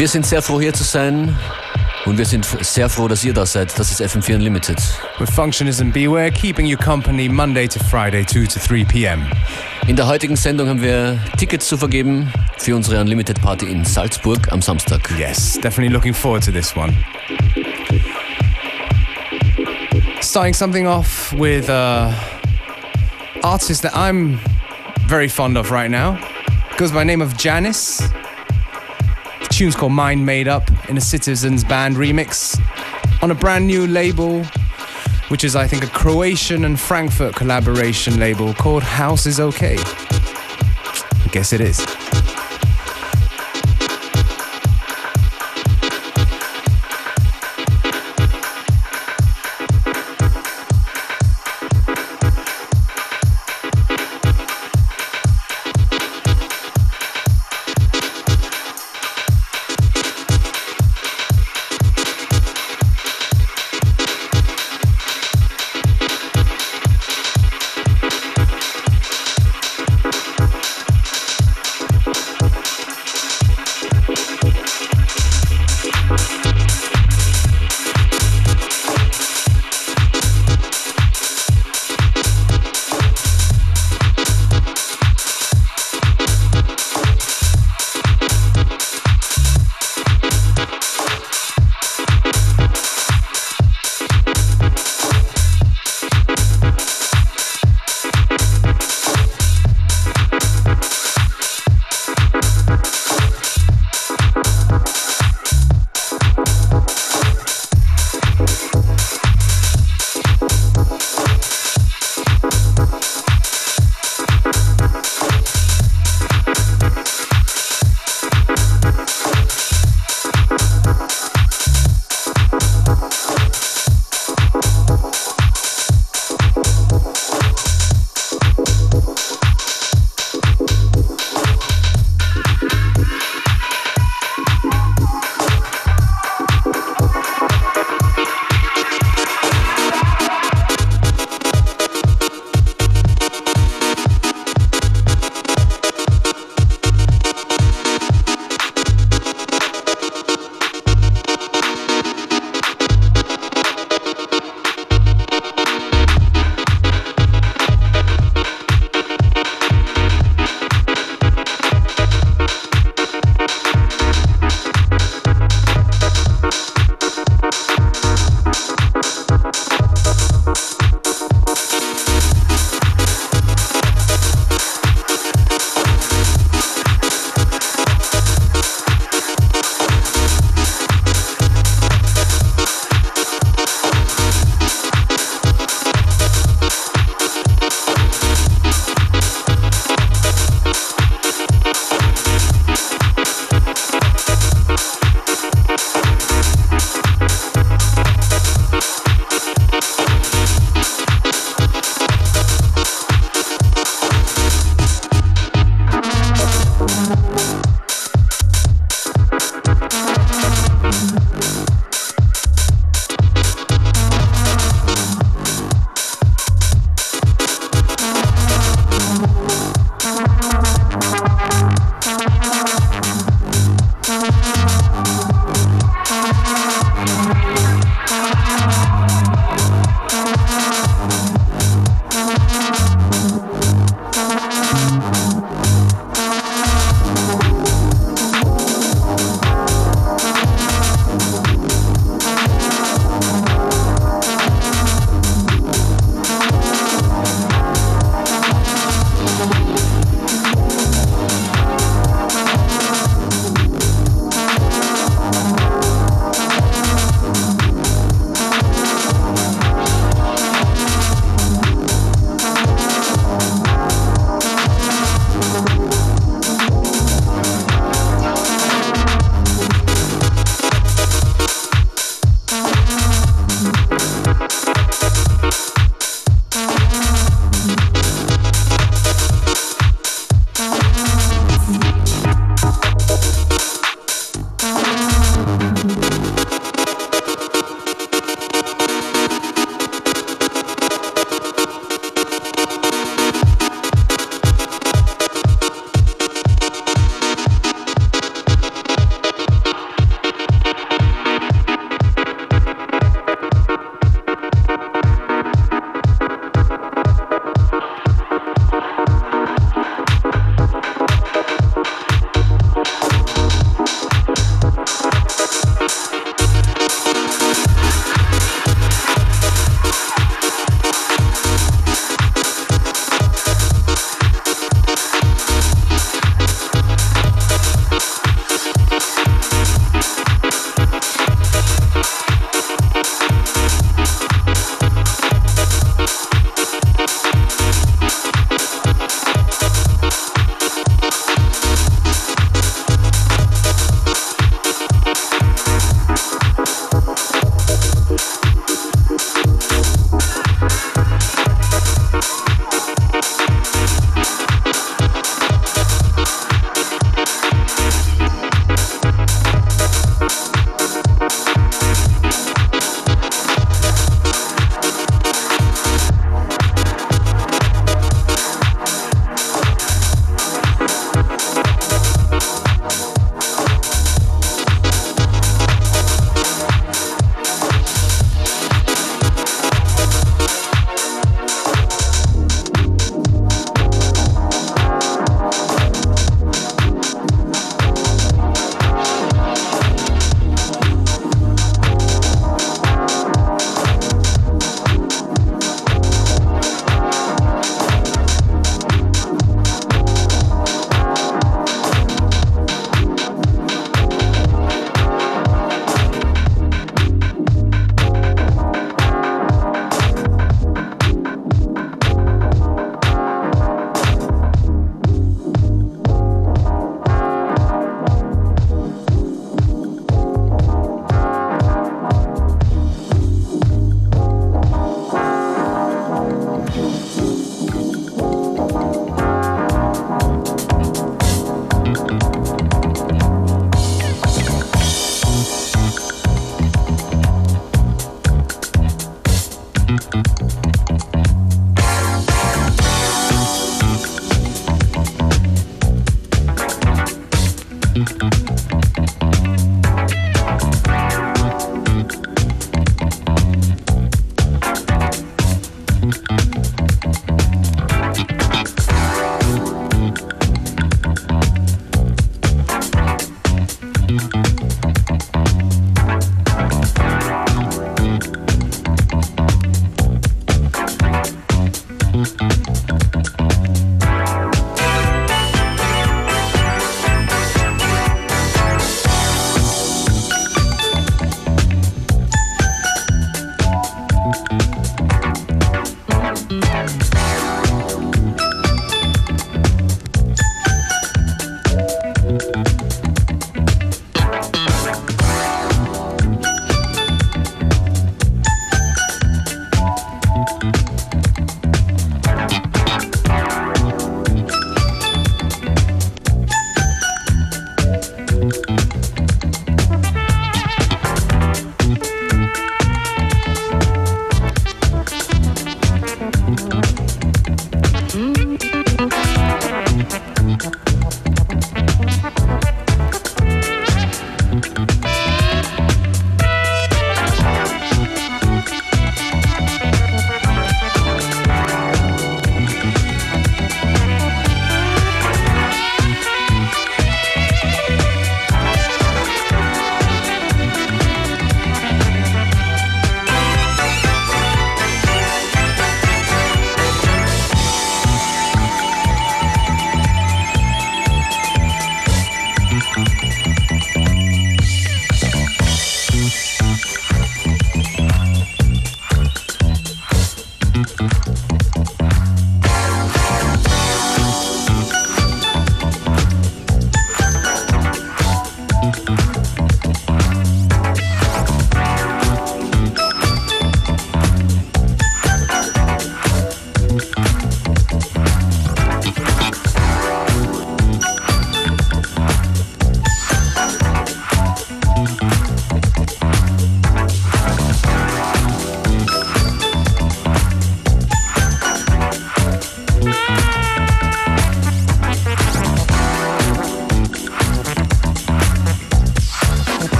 Wir sind sehr froh hier zu sein und wir sind sehr froh, dass ihr da seid. Das ist FM4 Unlimited. With Functionism Beware, keeping you company Monday to Friday, 2 to 3 p.m. In der heutigen Sendung haben wir Tickets zu vergeben für unsere Unlimited Party in Salzburg am Samstag. Yes, definitely looking forward to this one. Starting something off with an artist that I'm very fond of right now. Goes by the name of Janice. Tune's called Mind Made Up in a Citizens Band remix on a brand new label, which is, I think, a Croatian and Frankfurt collaboration label called House is Okay. I guess it is.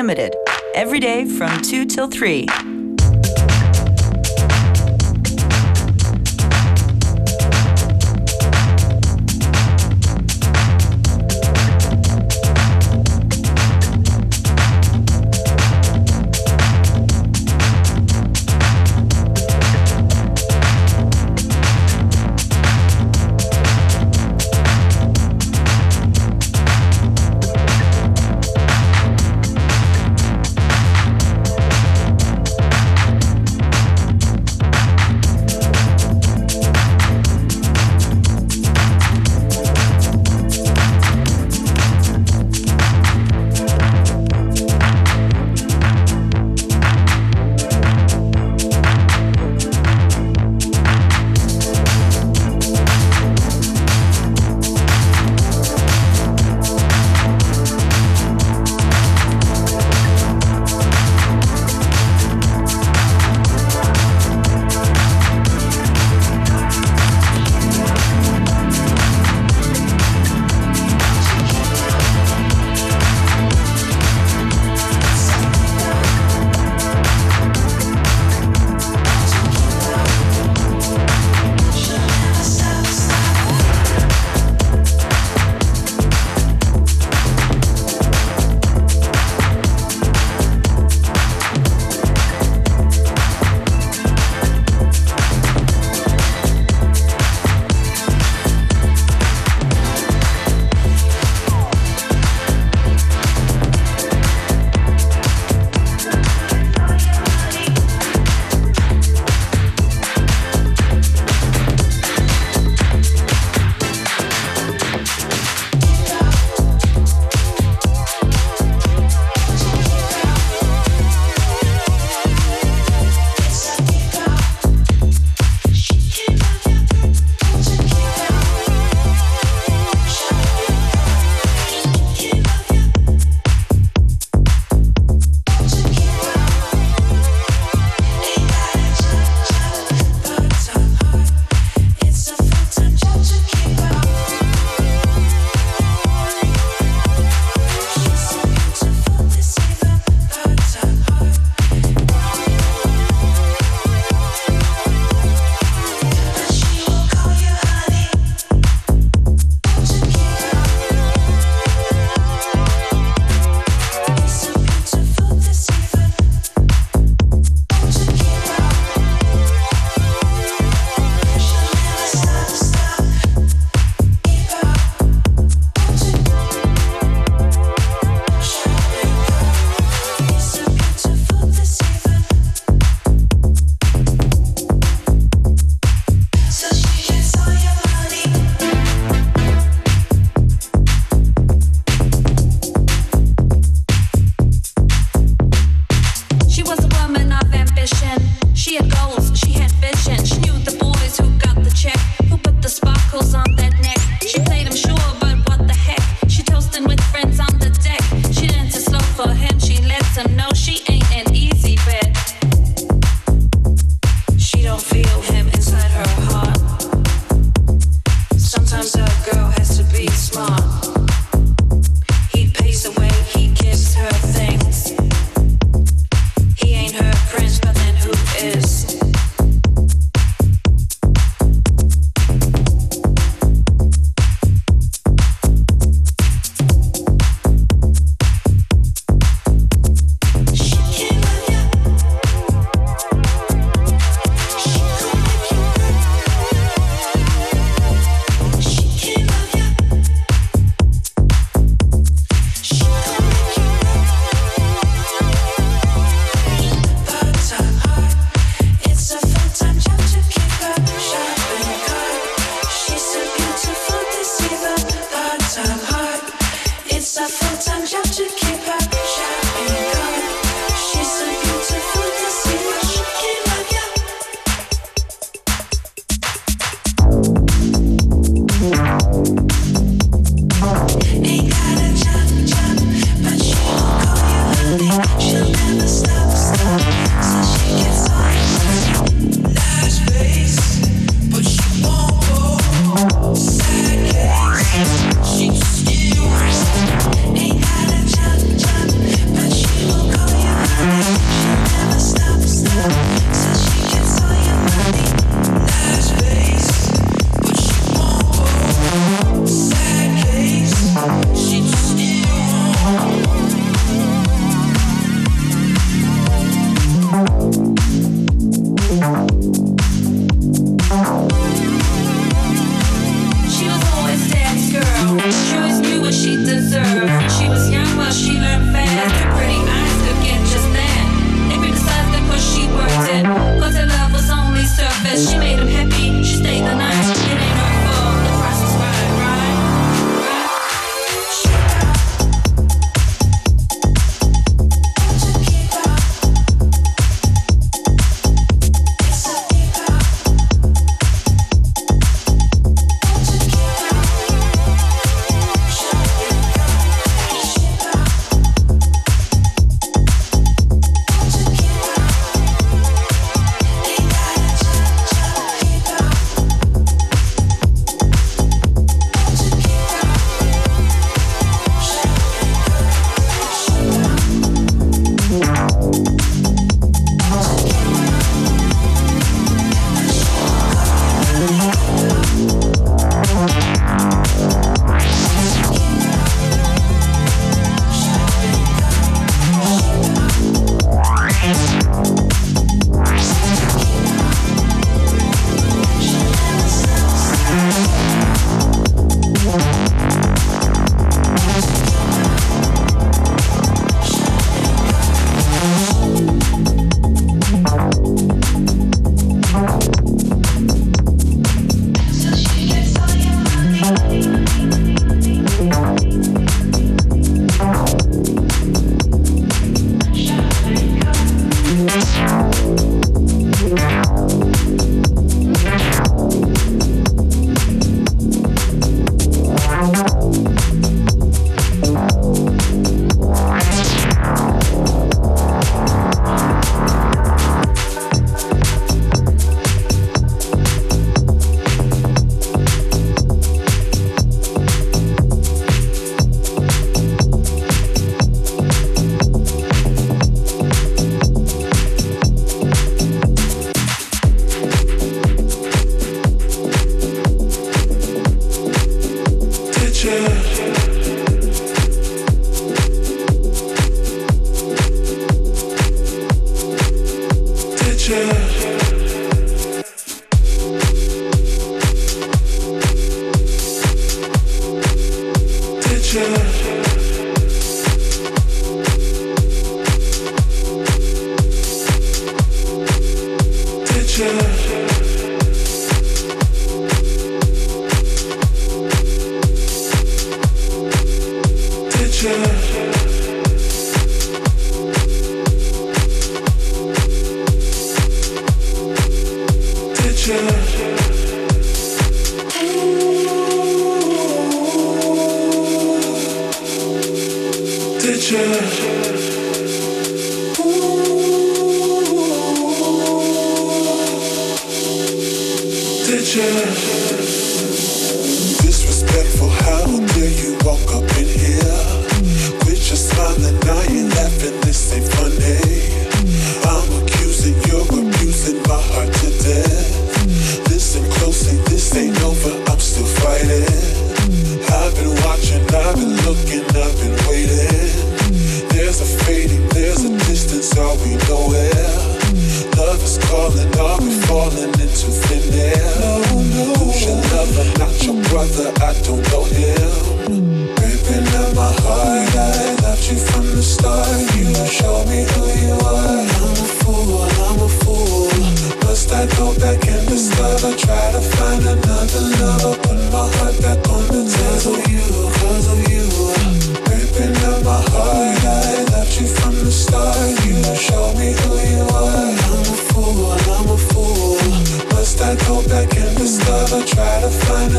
Unlimited, every day from 2 till 3.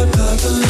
Bugger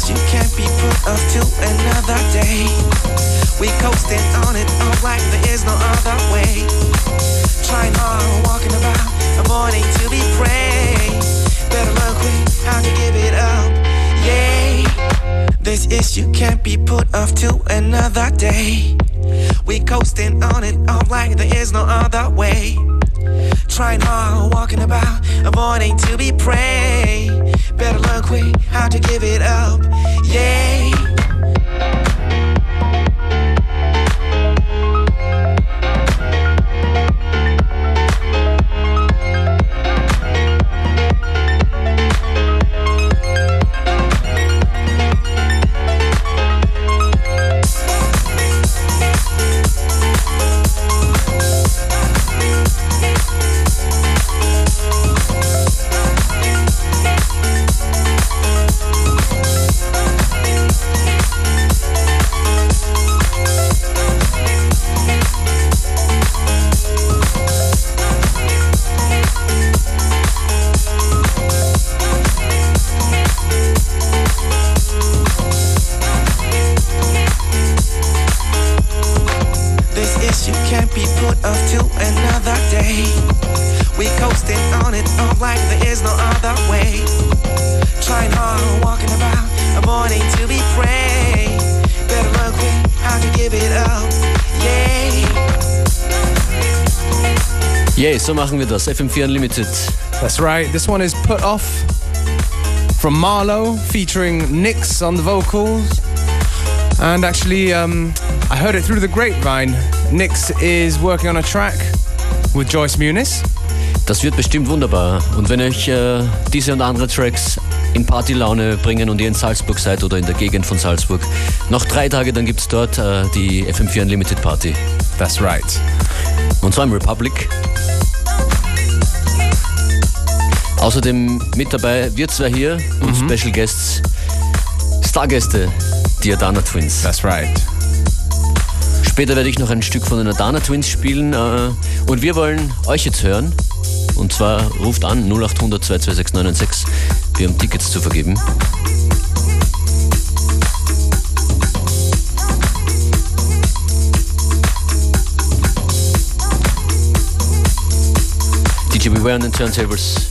this issue can't be put off to another day. We coasting on it all like there is no other way. Trying hard, walking about, avoiding to be prey. Better learn quick how to give it up. Yeah, this issue can't be put off to another day. We coasting on it all like there is no other way. Trying hard, walking about, avoiding to be prey. Better learn quick how to give it up. Yeah. Machen wir das. FM4 Unlimited. That's right. This one is Put Off from Marlowe featuring Nix on the vocals. And actually, um, I heard it through the grapevine. Nix is working on a track with Joyce Muniz. Das wird bestimmt wunderbar. Und wenn euch äh, diese und andere Tracks in Partylaune bringen und ihr in Salzburg seid oder in der Gegend von Salzburg, noch drei Tage, dann gibt es dort äh, die FM4 Unlimited Party. That's right. Und zwar im Republic. Außerdem mit dabei wir zwei hier und Special Guests, Stargäste, die Adana Twins. That's right. Später werde ich noch ein Stück von den Adana Twins spielen äh, und wir wollen euch jetzt hören. Und zwar ruft an 0800 226 996. Wir haben Tickets zu vergeben. DJ Beware on the turntables.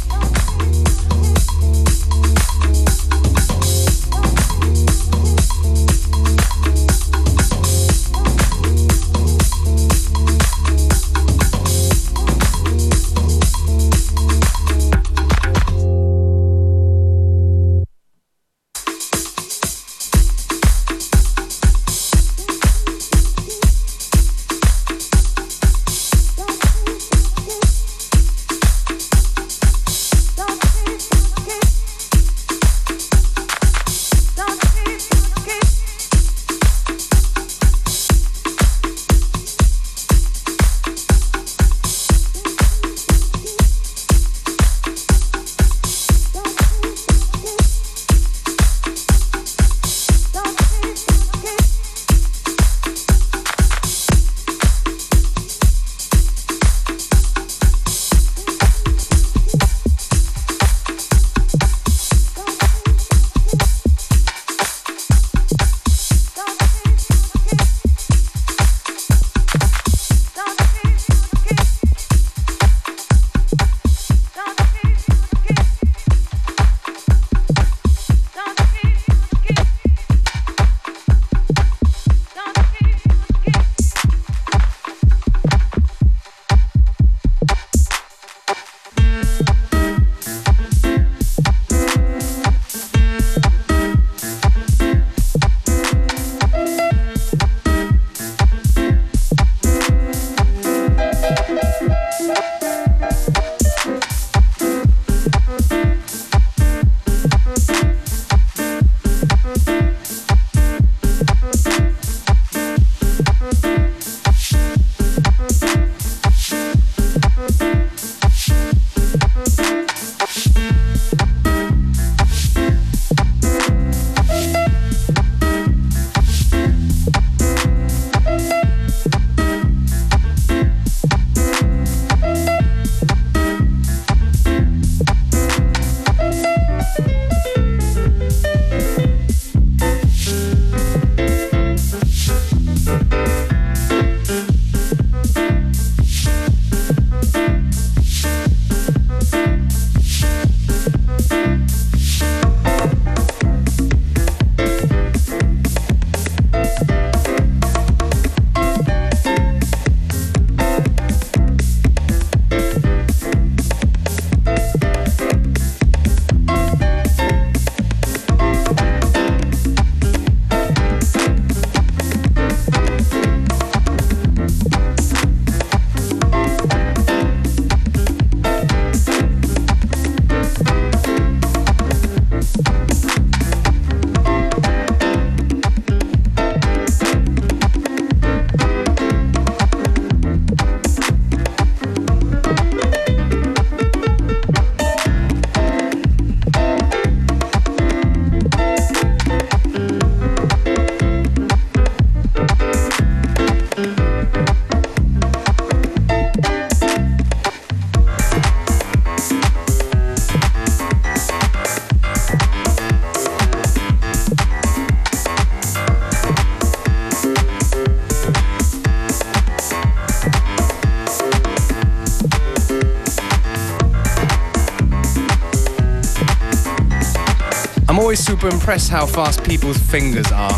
Super impressed how fast people's fingers are.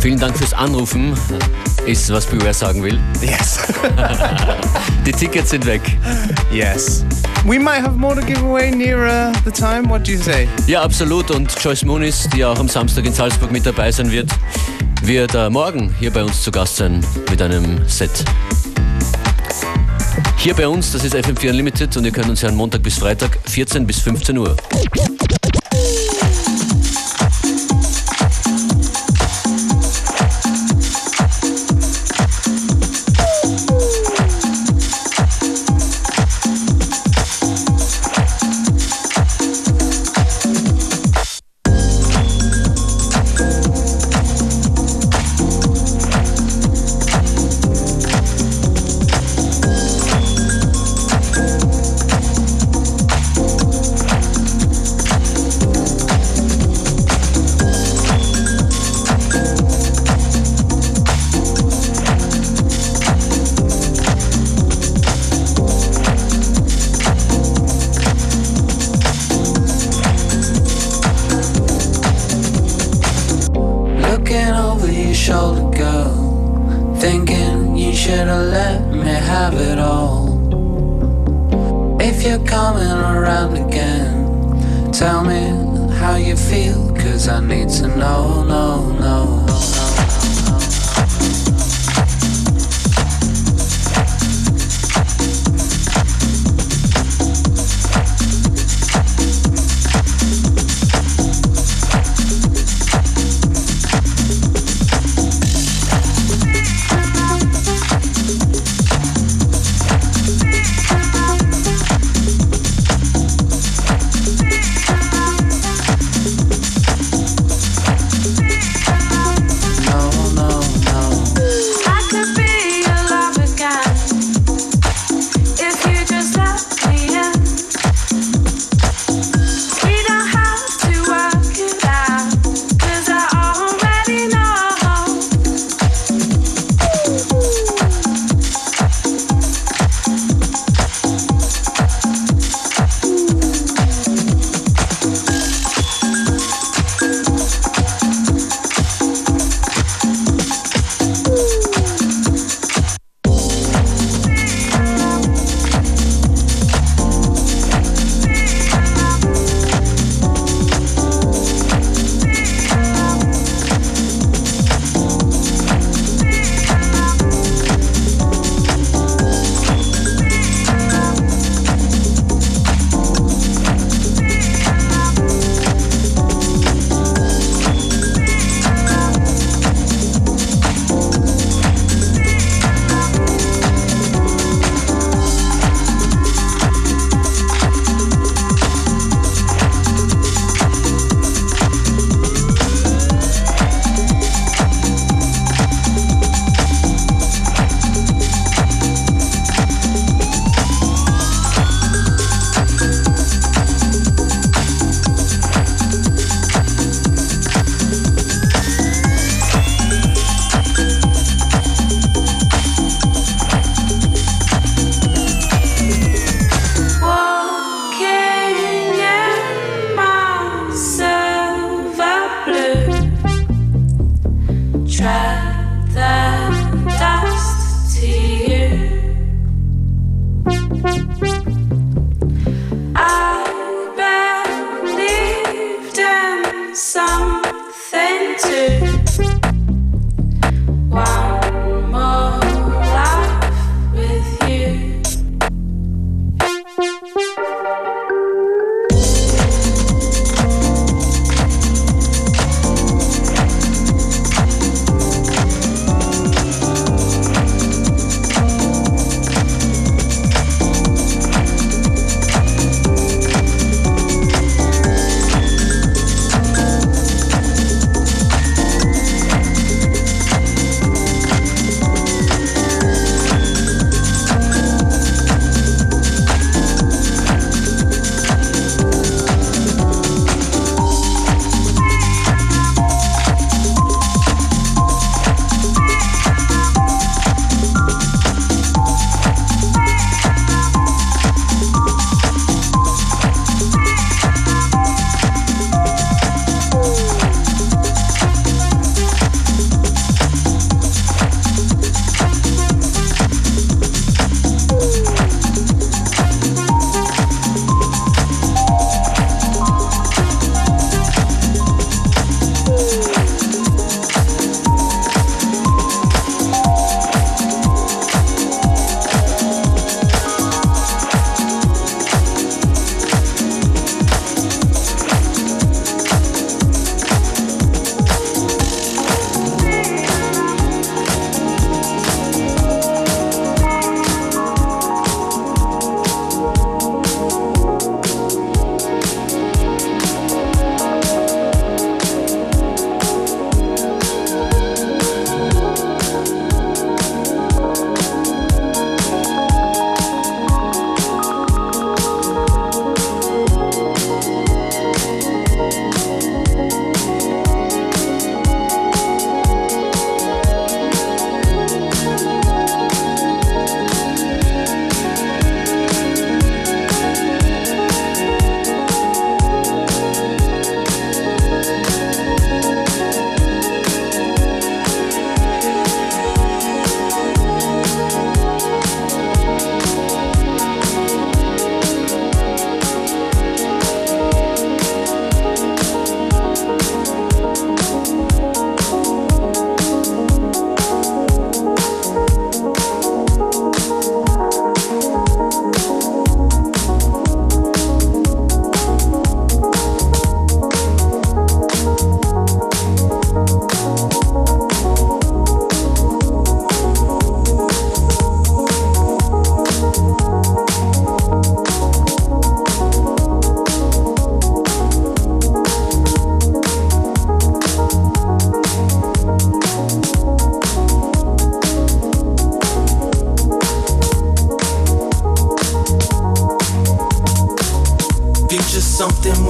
Vielen Dank fürs Anrufen, ist was Beware sagen will. Yes. Die Tickets sind weg. yes. We might have more to give away nearer the time. What do you say? Ja, absolut. Und Joyce Moonis, die auch am Samstag in Salzburg mit dabei sein wird, wird äh, morgen hier bei uns zu Gast sein mit einem Set. Hier bei uns, das ist FM4 Unlimited und ihr könnt uns hören Montag bis Freitag, 14 bis 15 Uhr.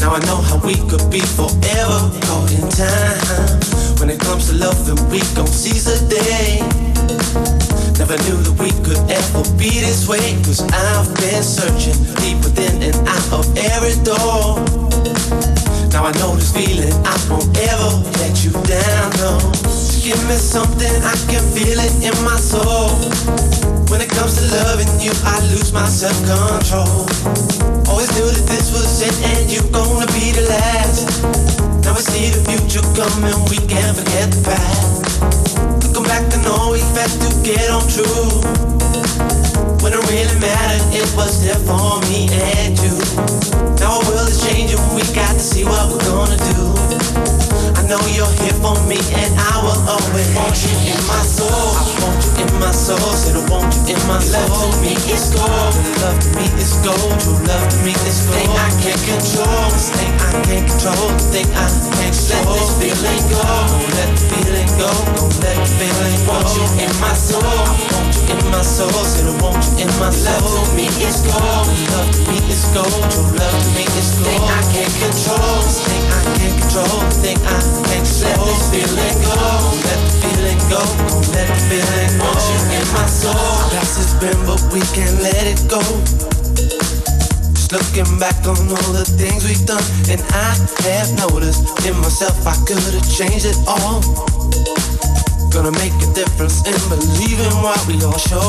Now I know how we could be forever caught in time. When it comes to love, and we gon' seize the day. Never knew that we could ever be this way. Cause I've been searching deep within and out of every door. Now I know this feeling, I won't ever let you down, no. Give me something, I can feel it in my soul. When it comes to loving you, I lose my self-control. Always knew that this was it and you gonna be the last. Now we see the future coming, we can't forget the past. Looking back, I know we had to get on true. When it really mattered, it was there for me and you. Now our world is changing, we got to see what we're gonna do. I know you're here for me, and I will always want you in my soul. I want you in my soul, said I want you in my soul. Love to me is gold, your love to me is gold. True love to me is gold. Thing I can't control, this thing I can't control, the thing I can't control. Let this feeling go, don't let the feeling go, don't let the feeling go. Want you in my soul, I want you in my soul, said I want you in my soul. Love to me is gold, your love to me is gold. True love to me is gold. Thing I can't control, this thing I can't control, the thing I Let this feeling go, let the feeling go, let the feeling go. You in my soul. Past has been, but we can't let it go. Just looking back on all the things we've done, and I have noticed in myself I could have changed it all. Gonna make a difference in believing what we all show.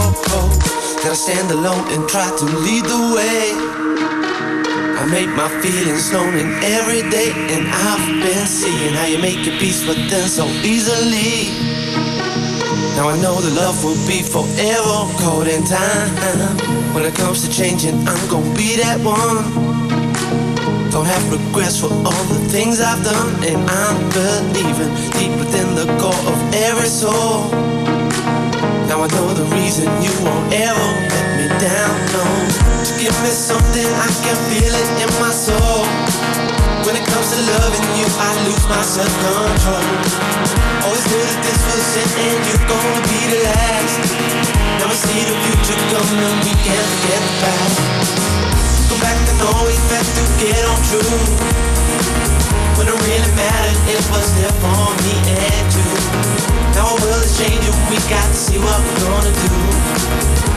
Gotta stand alone and try to lead the way. Make my feelings known in every day, and I've been seeing how you make your peace with them so easily. Now I know the love will be forever caught in time. When it comes to changing, I'm gonna be that one. Don't have regrets for all the things I've done, and I'm believing deep within the core of every soul. Now I know the reason you won't ever let me down, no. To me something, I can feel it in my soul. When it comes to loving you, I lose my self-control. Always knew that this was it, and you're gonna be the last. We see the future coming, we can't forget the past. Go back know we had to get on true. When it really mattered, it was there for me and you. Now our world is changing, we got to see what we're gonna do.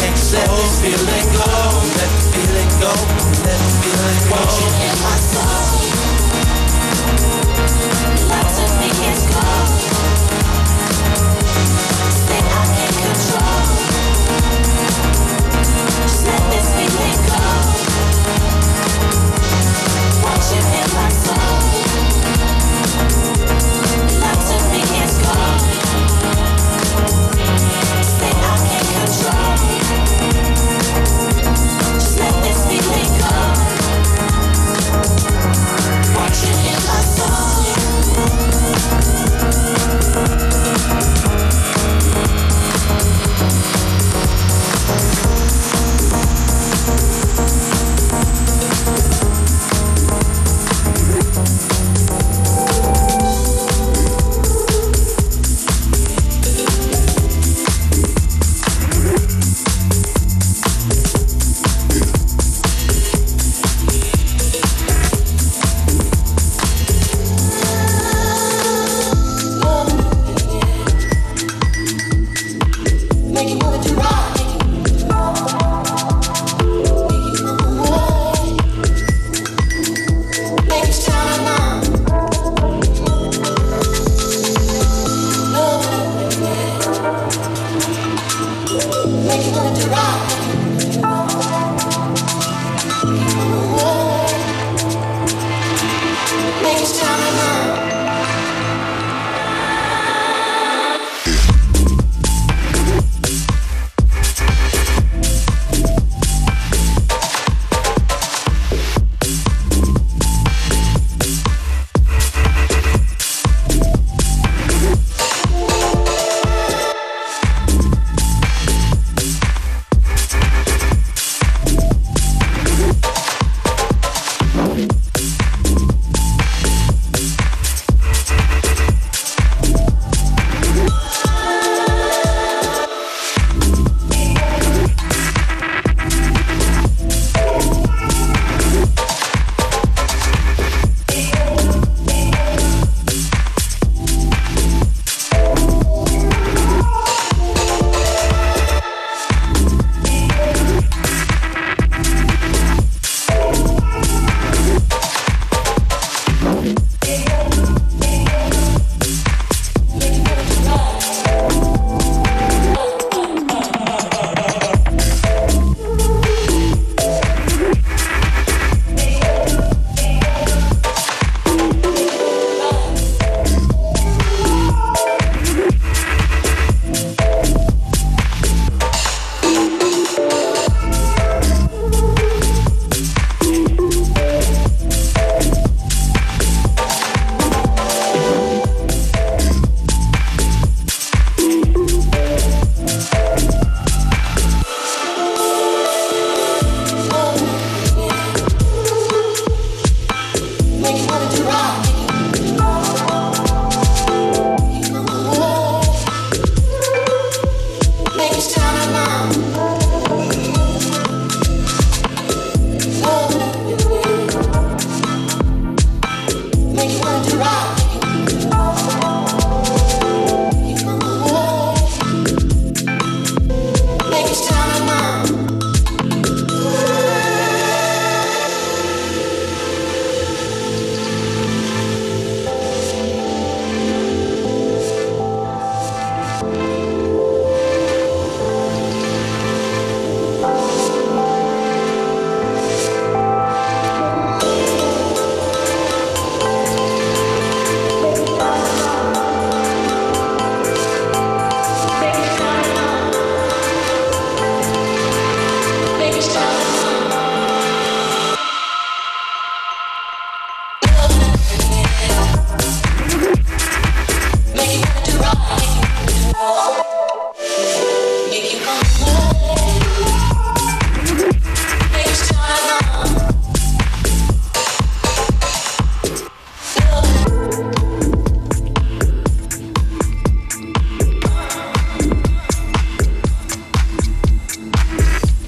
let this feeling go, let the feeling go, let the feeling go. Want you in my soul. Love to me is gold. Thing I can't control. Just let this feeling go. Want you in my soul.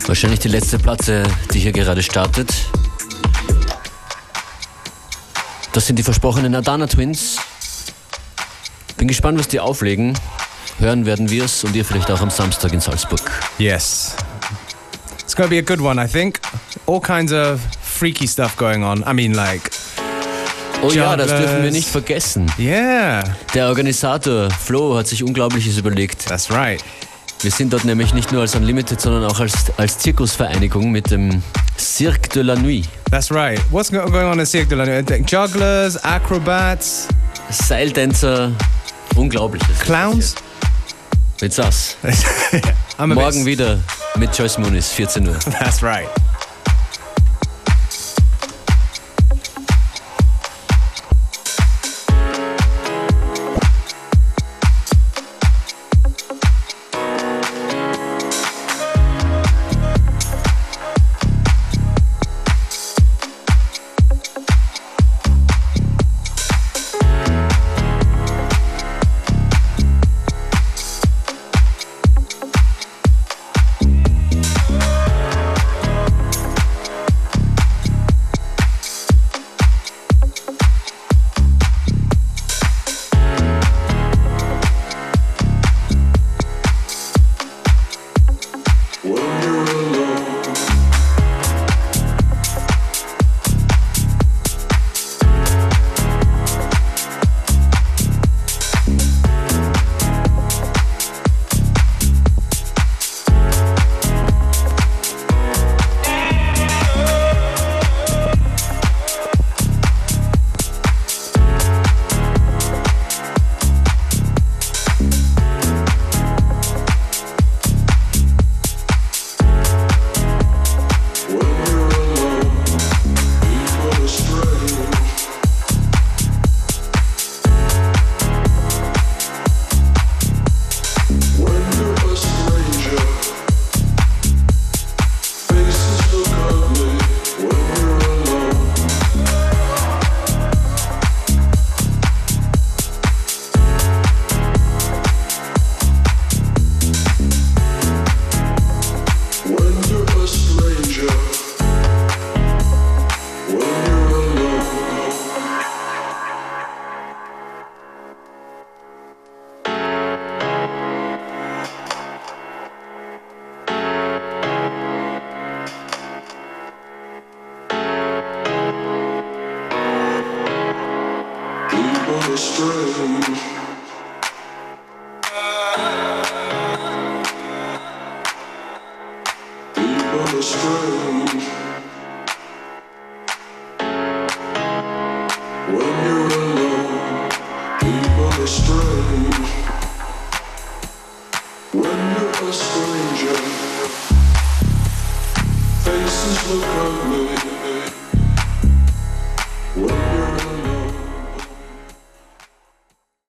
Wahrscheinlich die letzte Platte, die hier gerade startet. Das sind die versprochenen Adana Twins. Bin gespannt, was die auflegen. Hören werden wir es und ihr vielleicht auch am Samstag in Salzburg. Yes. It's to be a good one, I think. All kinds of freaky stuff going on. I mean, like, Oh ja, das dürfen wir Jugglers. nicht vergessen. yeah, Der Organisator Flo hat sich Unglaubliches überlegt. that's right. Wir sind dort nämlich nicht nur als Unlimited, sondern auch als, als Zirkusvereinigung mit dem Cirque de la Nuit. That's right. What's go- going on in Cirque de la Nuit? Jugglers, acrobats, Seiltänzer, Unglaubliches. clowns. I'm a Morgen wieder mit Joyce Moonis, 14 Uhr. That's right.